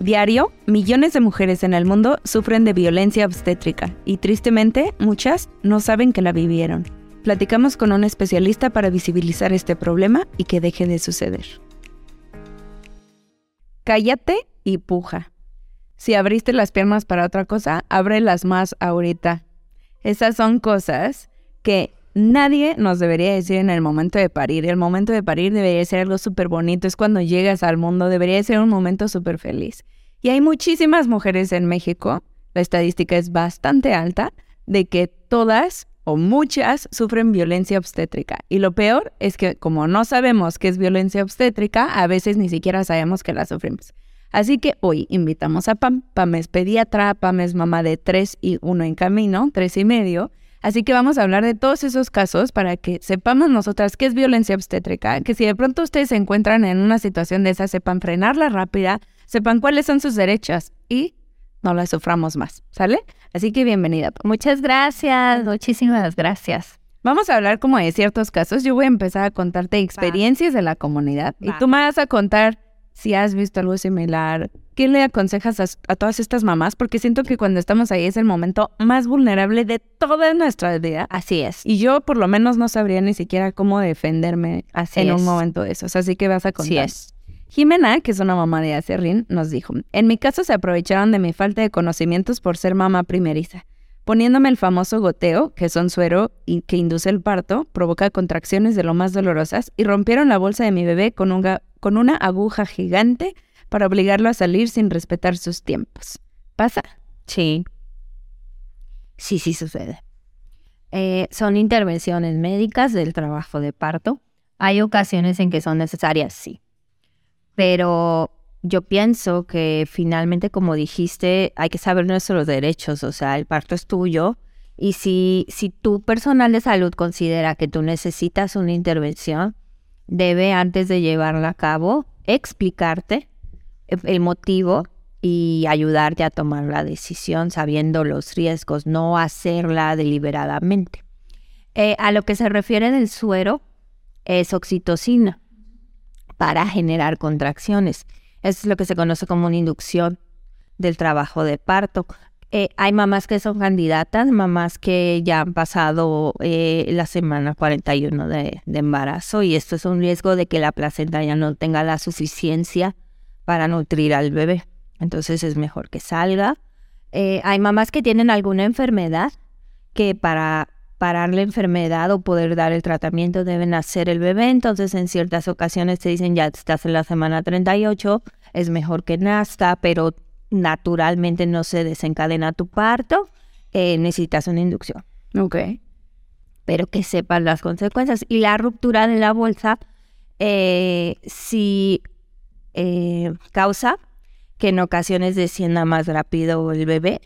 Diario, millones de mujeres en el mundo sufren de violencia obstétrica y tristemente muchas no saben que la vivieron. Platicamos con un especialista para visibilizar este problema y que deje de suceder. Cállate y puja. Si abriste las piernas para otra cosa, ábrelas más ahorita. Esas son cosas que nadie nos debería decir en el momento de parir. El momento de parir debería ser algo súper bonito. Es cuando llegas al mundo, debería ser un momento súper feliz. Y hay muchísimas mujeres en México, la estadística es bastante alta, de que todas o muchas sufren violencia obstétrica. Y lo peor es que como no sabemos qué es violencia obstétrica, a veces ni siquiera sabemos que la sufrimos. Así que hoy invitamos a Pam. Pam es pediatra, Pam es mamá de tres y uno en camino, tres y medio. Así que vamos a hablar de todos esos casos para que sepamos nosotras qué es violencia obstétrica, que si de pronto ustedes se encuentran en una situación de esa, sepan frenarla rápida, sepan cuáles son sus derechos y no la suframos más, ¿sale? Así que bienvenida. Muchas gracias, muchísimas gracias. Vamos a hablar como de ciertos casos. Yo voy a empezar a contarte experiencias de la comunidad y tú me vas a contar si has visto algo similar. ¿Qué le aconsejas a, todas estas mamás? Porque siento que cuando estamos ahí es el momento más vulnerable de toda nuestra vida. Así es. Y yo por lo menos no sabría ni siquiera cómo defenderme en un momento de esos. Así que vas a contar. Así es. Jimena, que es una mamá de Acerrín, nos dijo, en mi caso se aprovecharon de mi falta de conocimientos por ser mamá primeriza. Poniéndome el famoso goteo, que es un suero y que induce el parto, provoca contracciones de lo más dolorosas, y rompieron la bolsa de mi bebé con, con una aguja gigante para obligarlo a salir sin respetar sus tiempos. ¿Pasa? Sí. Sí, sí sucede. Eh, son intervenciones médicas del trabajo de parto. Hay ocasiones en que son necesarias, sí pero yo pienso que finalmente, como dijiste, hay que saber nuestros derechos, o sea, el parto es tuyo. Y si, si tu personal de salud considera que tú necesitas una intervención, debe antes de llevarla a cabo explicarte el motivo y ayudarte a tomar la decisión sabiendo los riesgos, no hacerla deliberadamente. Eh, a lo que se refiere del suero, es oxitocina para generar contracciones. Eso es lo que se conoce como una inducción del trabajo de parto. Eh, hay mamás que son candidatas, mamás que ya han pasado eh, la semana 41 de, de, embarazo y esto es un riesgo de que la placenta ya no tenga la suficiencia para nutrir al bebé. Entonces es mejor que salga. Eh, hay mamás que tienen alguna enfermedad que para parar la enfermedad o poder dar el tratamiento deben hacer el bebé. Entonces, en ciertas ocasiones te dicen, ya estás en la semana 38, es mejor que nazca, pero naturalmente no se desencadena tu parto, eh, necesitas una inducción. Ok. Pero que sepas las consecuencias. Y la ruptura de la bolsa, eh, si eh, causa que en ocasiones descienda más rápido el bebé,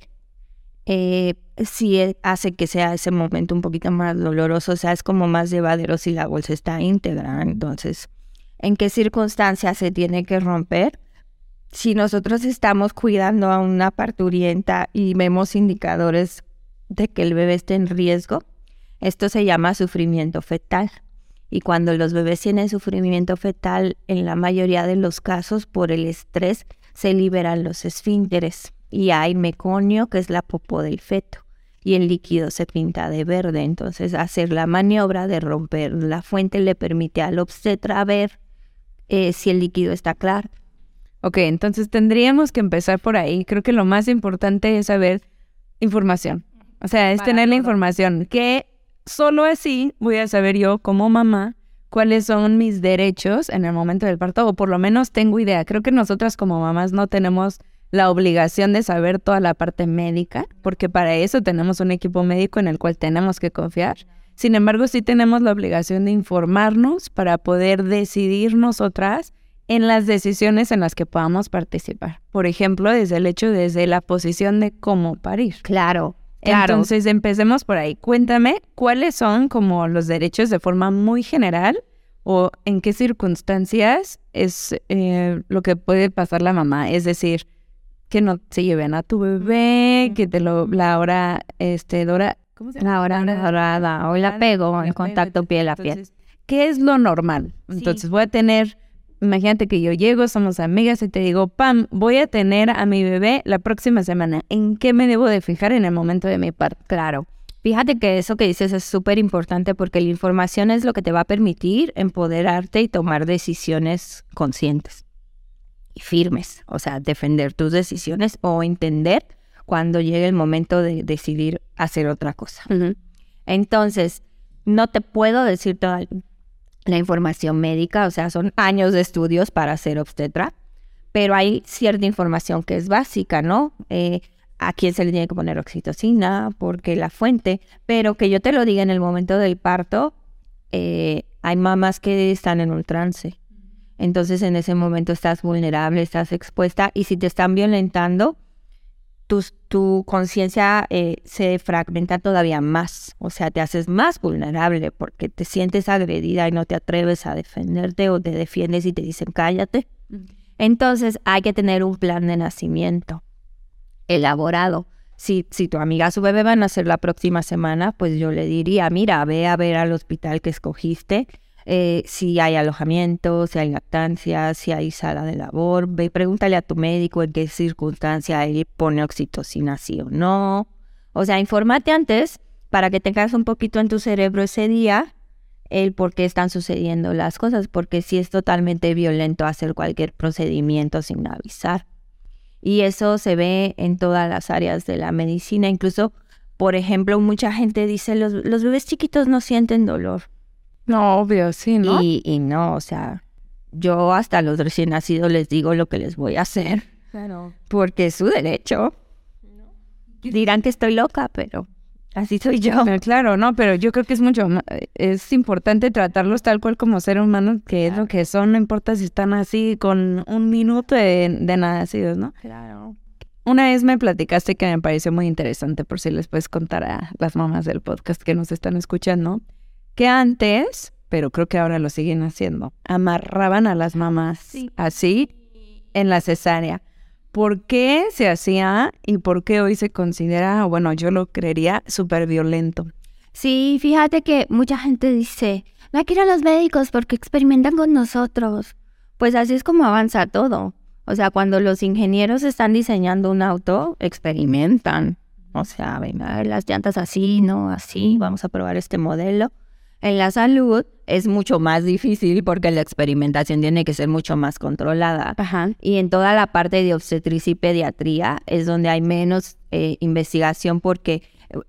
eh, sí e, hace que sea ese momento un poquito más doloroso, o sea, es como más llevadero si la bolsa está íntegra. Entonces, ¿en qué circunstancias se tiene que romper? Si nosotros estamos cuidando a una parturienta y vemos indicadores de que el bebé esté en riesgo, esto se llama sufrimiento fetal. Y cuando los bebés tienen sufrimiento fetal, en la mayoría de los casos, por el estrés, se liberan los esfínteres y hay meconio, que es la popó del feto, y el líquido se pinta de verde. Entonces, hacer la maniobra de romper la fuente le permite al obstetra ver eh, si el líquido está claro. Ok, entonces tendríamos que empezar por ahí. Creo que lo más importante es saber información. O sea, es tener la información, que solo así voy a saber yo como mamá cuáles son mis derechos en el momento del parto, o por lo menos tengo idea. Creo que nosotras como mamás no tenemos la obligación de saber toda la parte médica, porque para eso tenemos un equipo médico en el cual tenemos que confiar. Sin embargo, sí tenemos la obligación de informarnos para poder decidir nosotras en las decisiones en las que podamos participar. Por ejemplo, desde el hecho, desde la posición de cómo parir. Claro. Claro. Entonces, empecemos por ahí. Cuéntame cuáles son como los derechos de forma muy general o en qué circunstancias es eh, lo que puede pasar la mamá. Es decir, que no se lleven a tu bebé, que te lo, la hora, este, Dora, ¿cómo se llama? La hora dorada, hoy la pego en contacto piel a piel. ¿Qué es lo normal? Entonces voy a tener imagínate que yo llego, somos amigas y te digo, Pam, voy a tener a mi bebé la próxima semana. ¿En qué me debo de fijar en el momento de mi parto? Claro. Fíjate que eso que dices es súper importante porque la información es lo que te va a permitir empoderarte y tomar decisiones conscientes y firmes. O sea, defender tus decisiones o entender cuando llegue el momento de decidir hacer otra cosa. Entonces, no te puedo decir toda la información médica, o sea, son años de estudios para ser obstetra, pero hay cierta información que es básica, ¿no? Eh, a quién se le tiene que poner oxitocina, porque la fuente, pero que yo te lo diga en el momento del parto, eh, hay mamás que están en un trance. Entonces en ese momento estás vulnerable, estás expuesta y si te están violentando, tu, tu conciencia eh, se fragmenta todavía más, o sea, te haces más vulnerable porque te sientes agredida y no te atreves a defenderte o te defiendes y te dicen cállate. Entonces hay que tener un plan de nacimiento elaborado. Si, si tu amiga su bebé va a nacer la próxima semana, pues yo le diría, mira, ve a ver al hospital que escogiste, eh, si hay alojamiento, si hay lactancia, si hay sala de labor, ve, pregúntale a tu médico en qué circunstancia él pone oxitocina sí o no. O sea, infórmate antes para que tengas un poquito en tu cerebro ese día el por qué están sucediendo las cosas, porque si es totalmente violento hacer cualquier procedimiento sin avisar. Y eso se ve en todas las áreas de la medicina. Incluso, por ejemplo, mucha gente dice, los, los bebés chiquitos no sienten dolor. No, obvio, sí, ¿no? Y, y no, o sea, yo hasta los recién nacidos les digo lo que les voy a hacer. Claro. Porque es su derecho. Dirán que estoy loca, pero así soy yo. Claro, no, pero yo creo que es mucho, es importante tratarlos tal cual como ser humanos, que es lo que son, no importa si están así con un minuto de, de nacidos, ¿no? Claro. Una vez me platicaste que me pareció muy interesante, por si les puedes contar a las mamás del podcast que nos están escuchando, que antes, pero creo que ahora lo siguen haciendo, amarraban a las mamás así en la cesárea. ¿Por qué se hacía y por qué hoy se considera, bueno, yo lo creería, súper violento? Sí, fíjate que mucha gente dice, no quiero a los médicos porque experimentan con nosotros. Pues así es como avanza todo. O sea, cuando los ingenieros están diseñando un auto, experimentan. O sea, venga, las llantas así, no así, vamos a probar este modelo. En la salud es mucho más difícil porque la experimentación tiene que ser mucho más controlada. Ajá. Y en toda la parte de obstetricia y pediatría es donde hay menos eh, investigación porque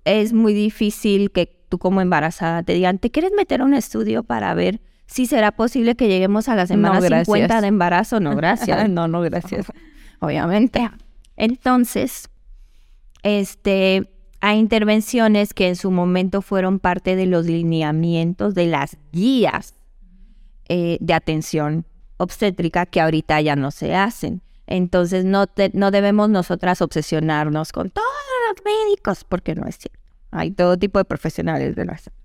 es muy difícil que tú como embarazada te digan, ¿te quieres meter a un estudio para ver si será posible que lleguemos a la semana No, 50 gracias. de embarazo? No, gracias. no, no, gracias. Obviamente. Entonces, este, hay intervenciones que en su momento fueron parte de los lineamientos de las guías eh, de atención obstétrica que ahorita ya no se hacen. Entonces no, te- no debemos nosotras obsesionarnos con todos los médicos, porque no es cierto. Hay todo tipo de profesionales de la salud.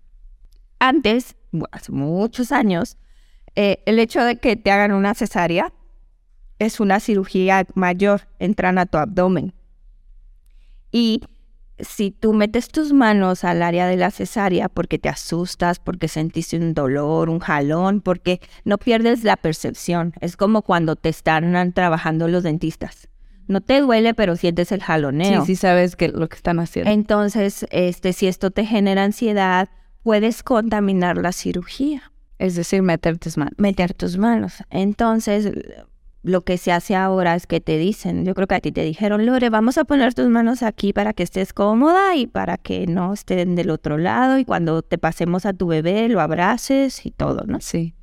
Antes, bueno, hace muchos años, eh, el hecho de que te hagan una cesárea es una cirugía mayor, entran a tu abdomen. Y si tú metes tus manos al área de la cesárea porque te asustas, porque sentiste un dolor, un jalón, porque no pierdes la percepción. Es como cuando te están trabajando los dentistas. No te duele, pero sientes el Sí, jaloneo. sí sabes que lo que están haciendo. Entonces, este, si esto te genera ansiedad, puedes contaminar la cirugía Es decir, meter tus manos. meter tus manos. Entonces, lo que se hace ahora es que te dicen, yo creo que a ti te dijeron, Lore, vamos a poner tus manos aquí para que estés cómoda y para que no estén del otro lado y cuando te pasemos a tu bebé lo abraces y todo, ¿no? Sí.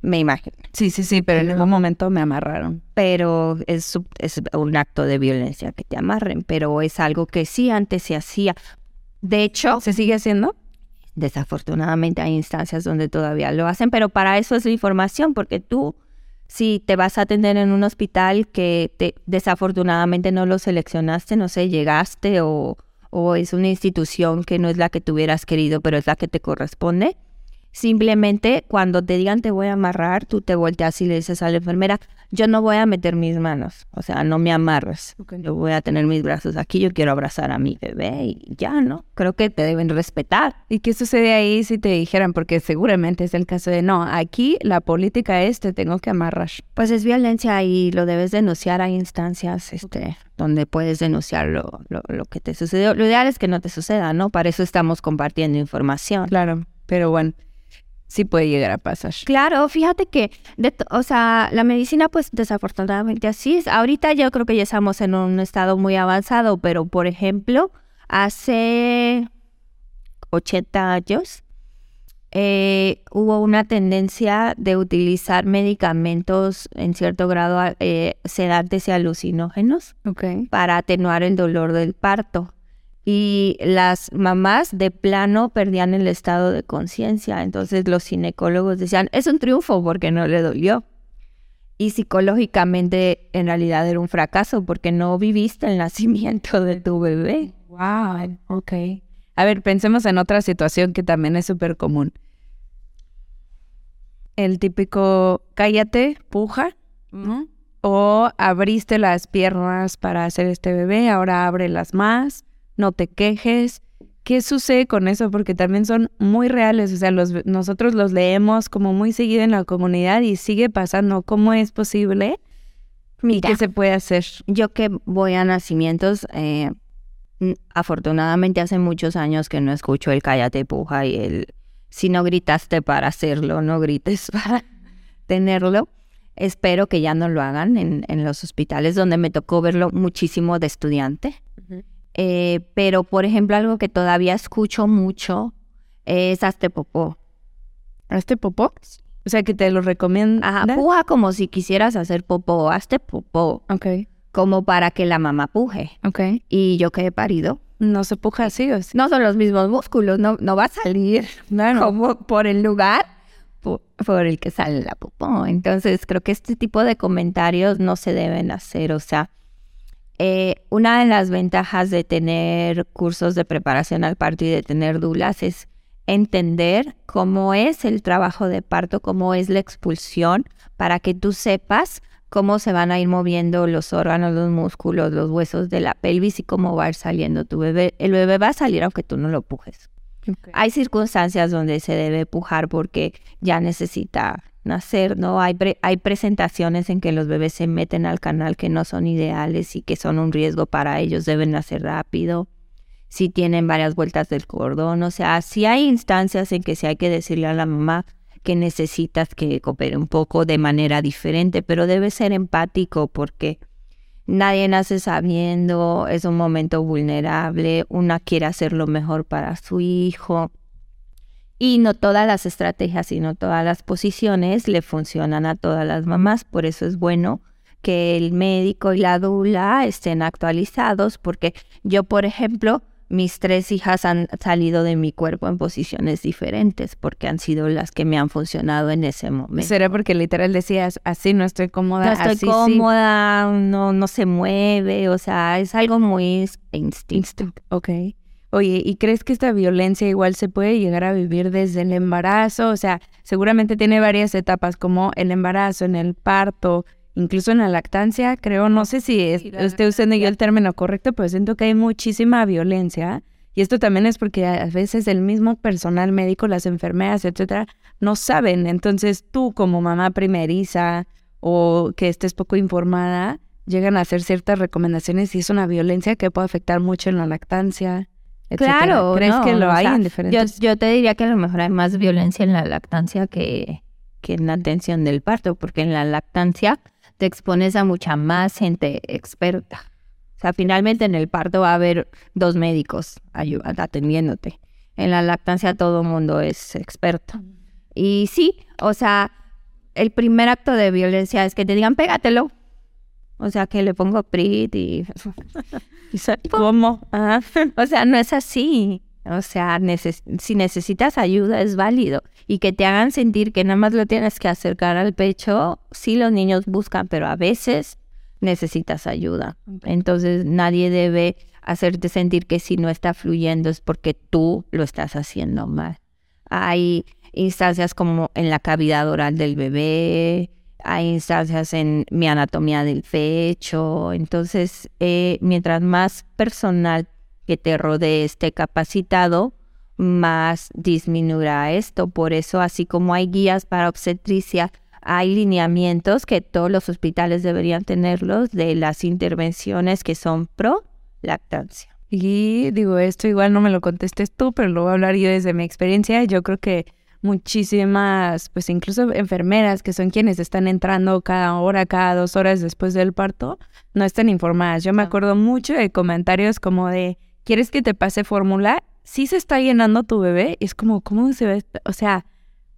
Me imagino. Sí, sí, sí, pero en algún momento me amarraron. Pero es, es un acto de violencia que te amarren, pero es algo que sí antes se hacía. De hecho, ¿Se sigue haciendo? Desafortunadamente hay instancias donde todavía lo hacen, pero para eso es la información, porque tú, si te vas a atender en un hospital que te, desafortunadamente no lo seleccionaste, no sé, llegaste o, o es una institución que no es la que tú hubieras querido, pero es la que te corresponde, Simplemente cuando te digan te voy a amarrar, tú te volteas y le dices a la enfermera, yo no voy a meter mis manos, o sea, no me amarres. Yo voy a tener mis brazos aquí, yo quiero abrazar a mi bebé y ya, ¿no? Creo que te deben respetar. ¿Y qué sucede ahí si te dijeran? Porque seguramente es el caso de, no, aquí la política es te tengo que amarrar. Pues es violencia y lo debes denunciar. Hay instancias este, donde puedes denunciar lo, lo, lo que te sucedió. Lo ideal es que no te suceda, ¿no? Para eso estamos compartiendo información. Claro, pero bueno sí puede llegar a pasar. Claro, fíjate que, o sea, la medicina pues desafortunadamente así es. Ahorita yo creo que ya estamos en un estado muy avanzado, pero por ejemplo, hace 80 años eh, hubo una tendencia de utilizar medicamentos en cierto grado eh, sedantes y alucinógenos para atenuar el dolor del parto y las mamás de plano perdían el estado de conciencia. Entonces los ginecólogos decían, es un triunfo porque no le dolió. Y psicológicamente en realidad era un fracaso porque no viviste el nacimiento de tu bebé. Wow, ok. A ver, pensemos en otra situación que también es súper común. El típico cállate, puja, o abriste las piernas para hacer este bebé, ahora ábrelas más no te quejes. ¿Qué sucede con eso? Porque también son muy reales, o sea, los, nosotros los leemos como muy seguido en la comunidad y sigue pasando. ¿Cómo es posible? Mira, ¿Qué se puede hacer? Yo que voy a nacimientos, eh, afortunadamente hace muchos años que no escucho el cállate puja y el si no gritaste para hacerlo, no grites para tenerlo. Espero que ya no lo hagan en, en los hospitales donde me tocó verlo muchísimo de estudiante. Eh, pero, por ejemplo, algo que todavía escucho mucho es hazte popó. ¿Hazte popó? O sea, que te lo recomiendo. Ajá, puja como si quisieras hacer popó, hazte popó. Ok. Como para que la mamá puje. Ok. Y yo que he parido. No se puja así, o No son los mismos músculos, no, no va a salir como por el lugar por, el que sale la popó. Entonces, creo que este tipo de comentarios no se deben hacer. O sea, eh, una de las ventajas de tener cursos de preparación al parto y de tener dulas es entender cómo es el trabajo de parto, cómo es la expulsión, para que tú sepas cómo se van a ir moviendo los órganos, los músculos, los huesos de la pelvis y cómo va a ir saliendo tu bebé. El bebé va a salir aunque tú no lo pujes. Hay circunstancias donde se debe pujar porque ya necesita nacer, ¿no? Hay, hay presentaciones en que los bebés se meten al canal que no son ideales y que son un riesgo para ellos, deben nacer rápido, si tienen varias vueltas del cordón, o sea, si hay instancias en que sí hay que decirle a la mamá que necesitas que coopere un poco de manera diferente, pero debe ser empático porque nadie nace sabiendo, es un momento vulnerable, una quiere hacer lo mejor para su hijo y no todas las estrategias y no todas las posiciones le funcionan a todas las mamás. Por eso es bueno que el médico y la dula estén actualizados, porque yo, por ejemplo, mis tres hijas han salido de mi cuerpo en posiciones diferentes, porque han sido las que me han funcionado en ese momento. ¿Será porque literal decías, así no estoy cómoda? No estoy cómoda, no, no se mueve, o sea, es algo muy instinto. Ok. Oye, ¿y crees que esta violencia igual se puede llegar a vivir desde el embarazo? O sea, seguramente tiene varias etapas como el embarazo, en el parto, incluso en la lactancia, creo, no sé si esté usando yo el término correcto, pero siento que hay muchísima violencia. Y esto también es porque a veces el mismo personal médico, las enfermeras, etcétera, no saben. Entonces tú como mamá primeriza o que estés poco informada, llegan a hacer ciertas recomendaciones y es una violencia que puede afectar mucho en la lactancia. Claro, ¿crees que lo hay en diferentes? Yo, te diría que a lo mejor hay más violencia en la lactancia que, que en la atención del parto, porque en la lactancia te expones a mucha más gente experta. O sea, finalmente en el parto va a haber dos médicos atendiéndote. En la lactancia todo el mundo es experto. Y sí, o sea, el primer acto de violencia es que te digan, pégatelo. O sea, que le pongo PRIT y... ¿Cómo? O sea, no es así. O sea, si necesitas ayuda es válido. Y que te hagan sentir que nada más lo tienes que acercar al pecho, sí los niños buscan, pero a veces necesitas ayuda. Entonces nadie debe hacerte sentir que si no está fluyendo es porque tú lo estás haciendo mal. Hay instancias como en la cavidad oral del bebé, hay instancias en mi anatomía del pecho. Entonces, eh, mientras más personal que te rodee esté capacitado, más disminuirá esto. Por eso, así como hay guías para obstetricia, hay lineamientos que todos los hospitales deberían tenerlos de las intervenciones que son pro lactancia. Y digo, esto igual no me lo contestes tú, pero lo voy a hablar yo desde mi experiencia. Yo creo que muchísimas, pues incluso enfermeras que son quienes están entrando cada hora, cada dos horas después del parto, no están informadas. Yo me acuerdo mucho de comentarios como de, ¿quieres que te pase fórmula? Si se está llenando tu bebé, es como, ¿cómo se ve? O sea,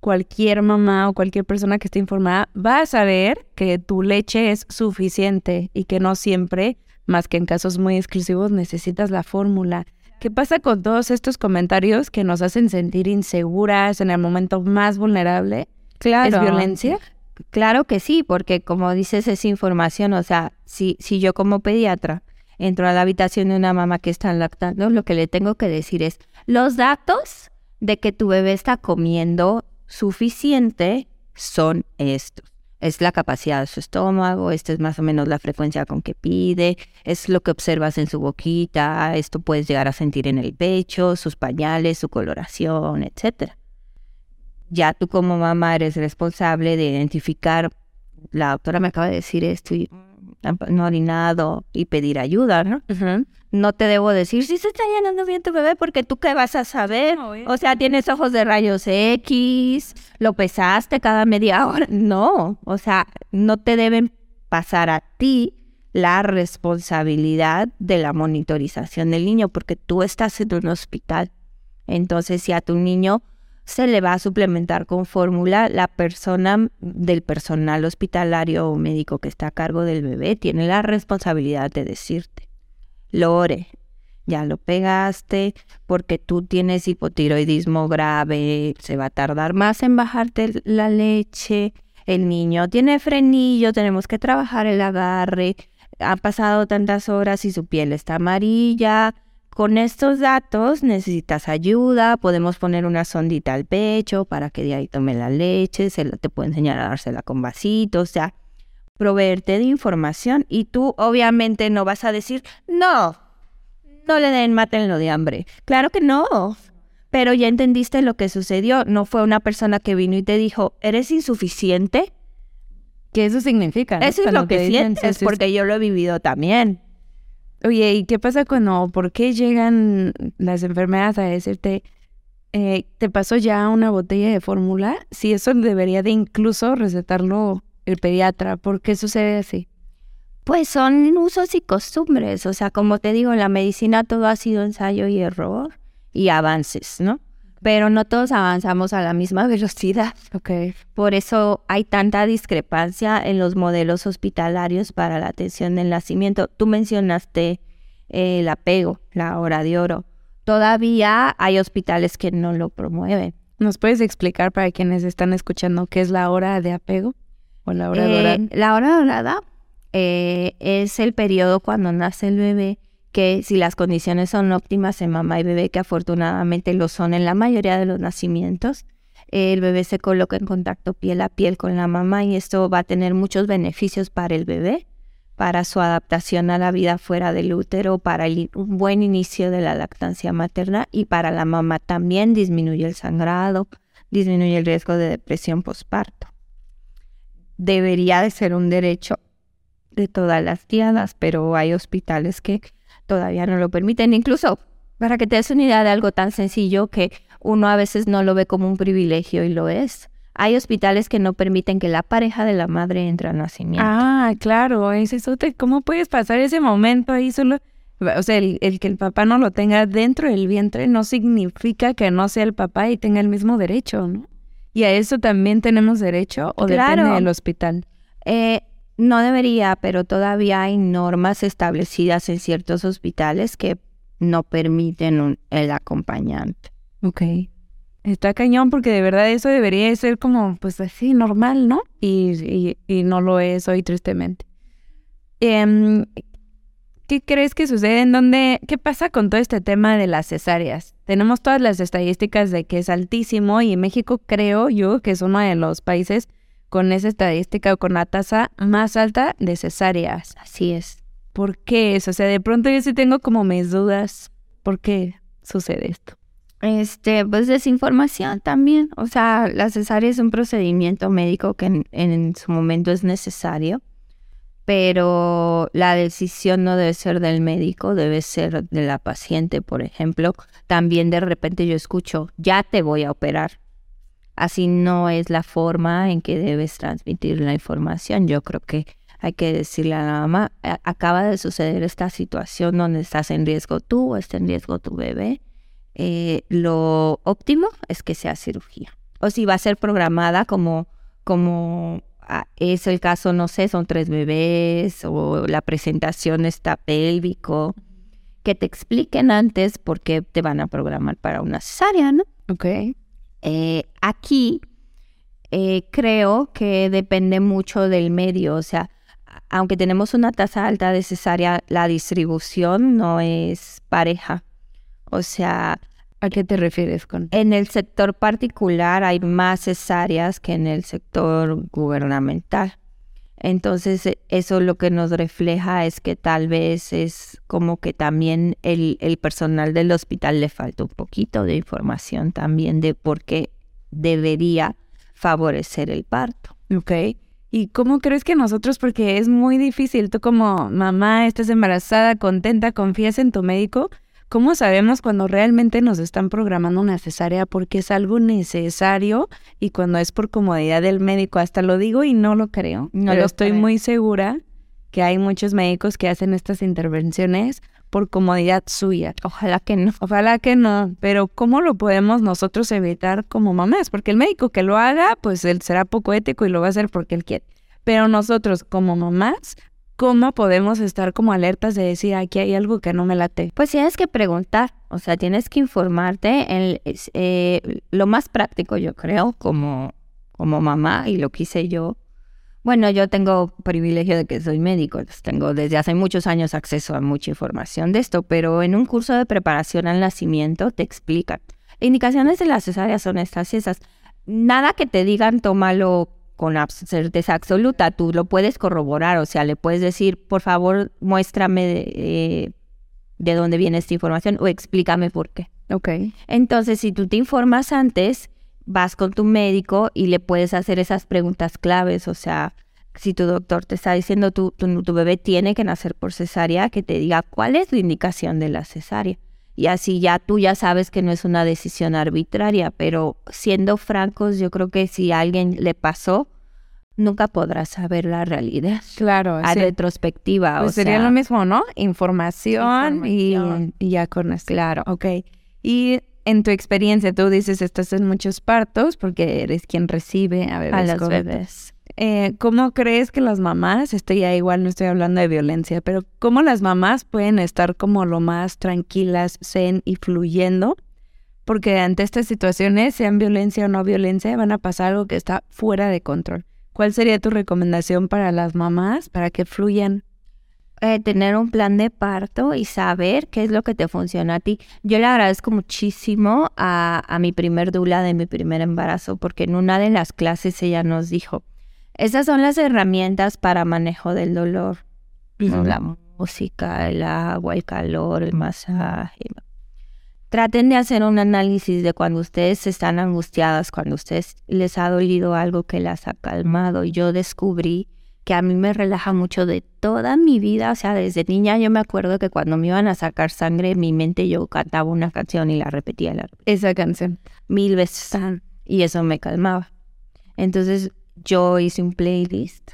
cualquier mamá o cualquier persona que esté informada va a saber que tu leche es suficiente y que no siempre, más que en casos muy exclusivos, necesitas la fórmula. ¿Qué pasa con todos estos comentarios que nos hacen sentir inseguras en el momento más vulnerable? Claro. ¿Es violencia? Claro que sí, porque como dices, es información. O sea, si, si yo como pediatra entro a la habitación de una mamá que está lactando, lo que le tengo que decir es, los datos de que tu bebé está comiendo suficiente son estos es la capacidad de su estómago, esta es más o menos la frecuencia con que pide, es lo que observas en su boquita, esto puedes llegar a sentir en el pecho, sus pañales, su coloración, etc. Ya tú como mamá eres responsable de identificar, la doctora me acaba de decir esto y no orinado y pedir ayuda, ¿no? No te debo decir si se está llenando bien tu bebé porque tú qué vas a saber. o sea, tienes ojos de rayos X, lo pesaste cada media hora. No, o sea, no te deben pasar a ti la responsabilidad de la monitorización del niño porque tú estás en un hospital. Entonces, si a tu niño se le va a suplementar con fórmula. La persona del personal hospitalario o médico que está a cargo del bebé tiene la responsabilidad de decirte, Lore, ya lo pegaste porque tú tienes hipotiroidismo grave, se va a tardar más en bajarte la leche, el niño tiene frenillo, tenemos que trabajar el agarre, ha pasado tantas horas y su piel está amarilla, con estos datos necesitas ayuda, podemos poner una sondita al pecho para que de ahí tome la leche, se te puede enseñar a dársela con vasitos, o sea, proveerte de información y tú obviamente no vas a decir, no, no le den, mátenlo de hambre. Claro que no, pero ya entendiste lo que sucedió, no fue una persona que vino y te dijo, eres insuficiente. ¿Qué eso significa? Eso es lo que, sientes, porque yo lo he vivido también. Oye, ¿y qué pasa cuando, por qué llegan las enfermeras a decirte, eh, te pasó ya una botella de fórmula? Si eso debería de incluso recetarlo el pediatra, ¿por qué sucede así? Pues son usos y costumbres, o sea, como te digo, en la medicina todo ha sido ensayo y error y avances, ¿no? pero no todos avanzamos a la misma velocidad. Okay. Por eso hay tanta discrepancia en los modelos hospitalarios para la atención del nacimiento. Tú mencionaste el apego, la hora de oro. Todavía hay hospitales que no lo promueven. ¿Nos puedes explicar para quienes están escuchando qué es la hora de apego la hora dorada? Eh, es el periodo cuando nace el bebé que si las condiciones son óptimas en mamá y bebé, que afortunadamente lo son en la mayoría de los nacimientos, el bebé se coloca en contacto piel a piel con la mamá y esto va a tener muchos beneficios para el bebé, para su adaptación a la vida fuera del útero, para un buen inicio de la lactancia materna y para la mamá también disminuye el sangrado, disminuye el riesgo de depresión postparto. Debería de ser un derecho de todas las tiadas, pero hay hospitales que todavía no lo permiten. Incluso para que te des una idea de algo tan sencillo que uno a veces no lo ve como un privilegio y lo es. Hay hospitales que no permiten que la pareja de la madre entre al nacimiento. Ah, claro, es eso. ¿Cómo puedes pasar ese momento ahí solo? O sea, el, que el papá no lo tenga dentro del vientre no significa que no sea el papá y tenga el mismo derecho, ¿no? ¿Y a eso también tenemos derecho o depende del hospital? Eh, no debería, pero todavía hay normas establecidas en ciertos hospitales que no permiten el acompañante. Ok. Está cañón porque de verdad eso debería ser como, pues así, normal, ¿no? Y, y, no lo es hoy, tristemente. Em, ¿qué crees que sucede? ¿En dónde, qué pasa con todo este tema de las cesáreas? Tenemos todas las estadísticas de que es altísimo y México creo yo que es uno de los países con esa estadística o con la tasa más alta de cesáreas. Así es. ¿Por qué eso? O sea, de pronto yo sí tengo como mis dudas. ¿Por qué sucede esto? Este, pues desinformación también. O sea, la cesárea es un procedimiento médico que en, en, su momento es necesario, pero la decisión no debe ser del médico, debe ser de la paciente, por ejemplo. También de repente yo escucho, ya te voy a operar. Así no es la forma en que debes transmitir la información. Yo creo que hay que decirle a la mamá, acaba de suceder esta situación donde estás en riesgo tú o está en riesgo tu bebé eh, lo óptimo es que sea cirugía. O si va a ser programada como, como es el caso, no sé, son tres bebés o la presentación está pélvico, que te expliquen antes por qué te van a programar para una cesárea, ¿no? Ok. Eh, aquí eh, creo que depende mucho del medio, o sea, aunque tenemos una tasa alta de cesárea, la distribución no es pareja. O sea... ¿A qué te refieres con? En el sector particular hay más cesáreas que en el sector gubernamental. Entonces, e, eso lo que nos refleja es que tal vez es como que también el, el, personal del hospital le falta un poquito de información también de por qué debería favorecer el parto. Ok. ¿Y cómo crees que nosotros, porque es muy difícil, tú como mamá estás embarazada, contenta, confías en tu médico, ¿Cómo sabemos cuando realmente nos están programando una cesárea porque es algo necesario y cuando es por comodidad del médico? Hasta lo digo y no lo creo. No pero estoy muy segura que hay muchos médicos que hacen estas intervenciones por comodidad suya. Ojalá que no. Ojalá que no. Pero ¿cómo lo podemos nosotros evitar como mamás? Porque el médico que lo haga, pues él será poco ético y lo va a hacer porque él quiere. Pero nosotros como mamás ¿cómo podemos estar como alertas de decir aquí hay algo que no me late? Pues tienes que preguntar, o sea, tienes que informarte. En, eh, lo más práctico, yo creo, como, como mamá, y lo quise yo. Bueno, yo tengo privilegio de que soy médico, tengo desde hace muchos años acceso a mucha información de esto, pero en un curso de preparación al nacimiento te explican. Indicaciones de la cesárea son estas y esas. Nada que te digan, tómalo con certeza absoluta, tú lo puedes corroborar, o sea, le puedes decir, por favor, muéstrame de, eh, de dónde viene esta información o explícame por qué. Ok. Entonces, si tú te informas antes, vas con tu médico y le puedes hacer esas preguntas claves, o sea, si tu doctor te está diciendo tu, tu, tu bebé tiene que nacer por cesárea, que te diga cuál es la indicación de la cesárea. Y así ya tú ya sabes que no es una decisión arbitraria, pero siendo francos, yo creo que si a alguien le pasó, nunca podrás saber la realidad. Claro, a retrospectiva. Pues sería lo mismo, ¿no? Información, Y, ya con esto. Claro. Ok. Y en tu experiencia, tú dices, estás en muchos partos porque eres quien recibe a bebés. A los bebés. Eh, ¿Cómo crees que las mamás, estoy ya igual no estoy hablando de violencia, pero cómo las mamás pueden estar como lo más tranquilas, zen y fluyendo? Porque ante estas situaciones, sean violencia o no violencia, van a pasar algo que está fuera de control. ¿Cuál sería tu recomendación para las mamás para que fluyan? Eh, tener un plan de parto y saber qué es lo que te funciona a ti. Yo le agradezco muchísimo a, a mi primer dula de mi primer embarazo porque en una de las clases ella nos dijo, esas son las herramientas para manejo del dolor. La música, el agua, el calor, el masaje. Traten de hacer un análisis de cuando ustedes están angustiadas, cuando ustedes les ha dolido algo que las ha calmado. Yo descubrí que a mí me relaja mucho de toda mi vida. O sea, desde niña yo me acuerdo que cuando me iban a sacar sangre, en mi mente yo cantaba una canción y la repetía. La Esa canción. Mil veces. Y eso me calmaba. Entonces yo hice un playlist,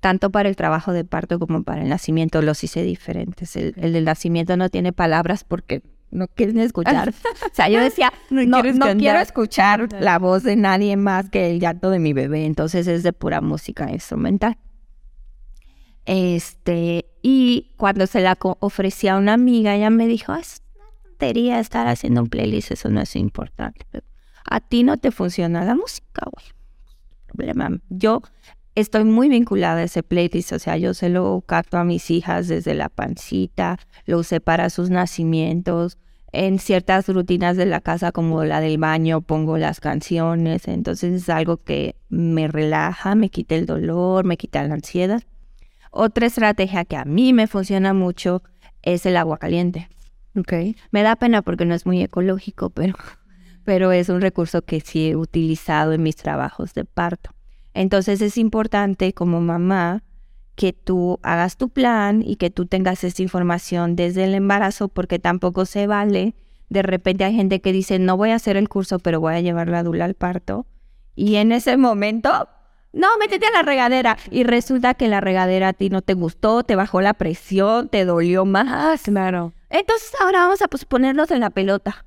tanto para el trabajo de parto como para el nacimiento, los hice diferentes. El, del nacimiento no tiene palabras porque no quieren escuchar. o sea, yo decía, no, quiero escuchar la voz de nadie más que el llanto de mi bebé, entonces es de pura música instrumental. Este, y cuando se la ofrecí a una amiga, ella me dijo, es una tontería estar haciendo un playlist, eso no es importante. A ti no te funciona la música, güey problema. Yo estoy muy vinculada a ese playlist, o sea, yo se lo capto a mis hijas desde la pancita, lo usé para sus nacimientos, en ciertas rutinas de la casa como la del baño pongo las canciones, entonces es algo que me relaja, me quita el dolor, me quita la ansiedad. Otra estrategia que a mí me funciona mucho es el agua caliente. Ok. Me da pena porque no es muy ecológico, pero, pero es un recurso que sí he utilizado en mis trabajos de parto. Entonces es importante como mamá que tú hagas tu plan y que tú tengas esta información desde el embarazo porque tampoco se vale. De repente hay gente que dice, no voy a hacer el curso, pero voy a llevar la dula al parto. Y en ese momento, no, métete a la regadera. Y resulta que la regadera a ti no te gustó, te bajó la presión, te dolió más. Claro. Entonces ahora vamos a pues, ponernos en la pelota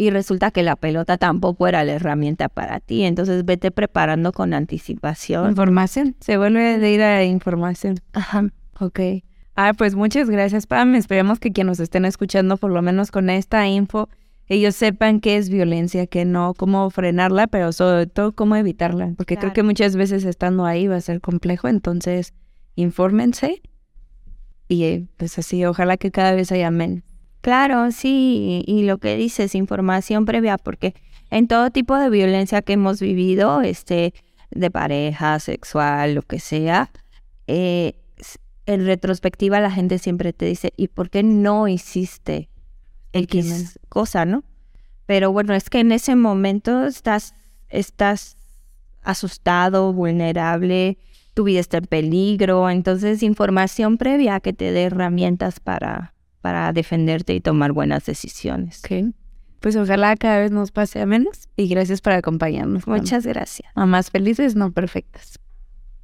y resulta que la pelota tampoco era la herramienta para ti. Entonces vete preparando con anticipación. Información. Se vuelve de ir a información. Ajá. Ok. Ah, pues muchas gracias, Pam. Esperemos que quienes nos estén escuchando, por lo menos con esta info, ellos sepan qué es violencia, qué no, cómo frenarla, pero sobre todo cómo evitarla. Porque creo que muchas veces estando ahí va a ser complejo. Entonces, infórmense. Y pues así, ojalá que cada vez haya menos. Claro, sí, y lo que dices, información previa, porque en todo tipo de violencia que hemos vivido, este, de pareja, sexual, lo que sea, eh, en retrospectiva la gente siempre te dice, ¿y por qué no hiciste X cosa, no? Pero bueno, es que en ese momento estás, estás asustado, vulnerable, tu vida está en peligro, entonces información previa que te dé herramientas para para defenderte y tomar buenas decisiones. Ok. Pues ojalá cada vez nos pase a menos y gracias por acompañarnos. Muchas gracias. Mamás felices, no perfectas.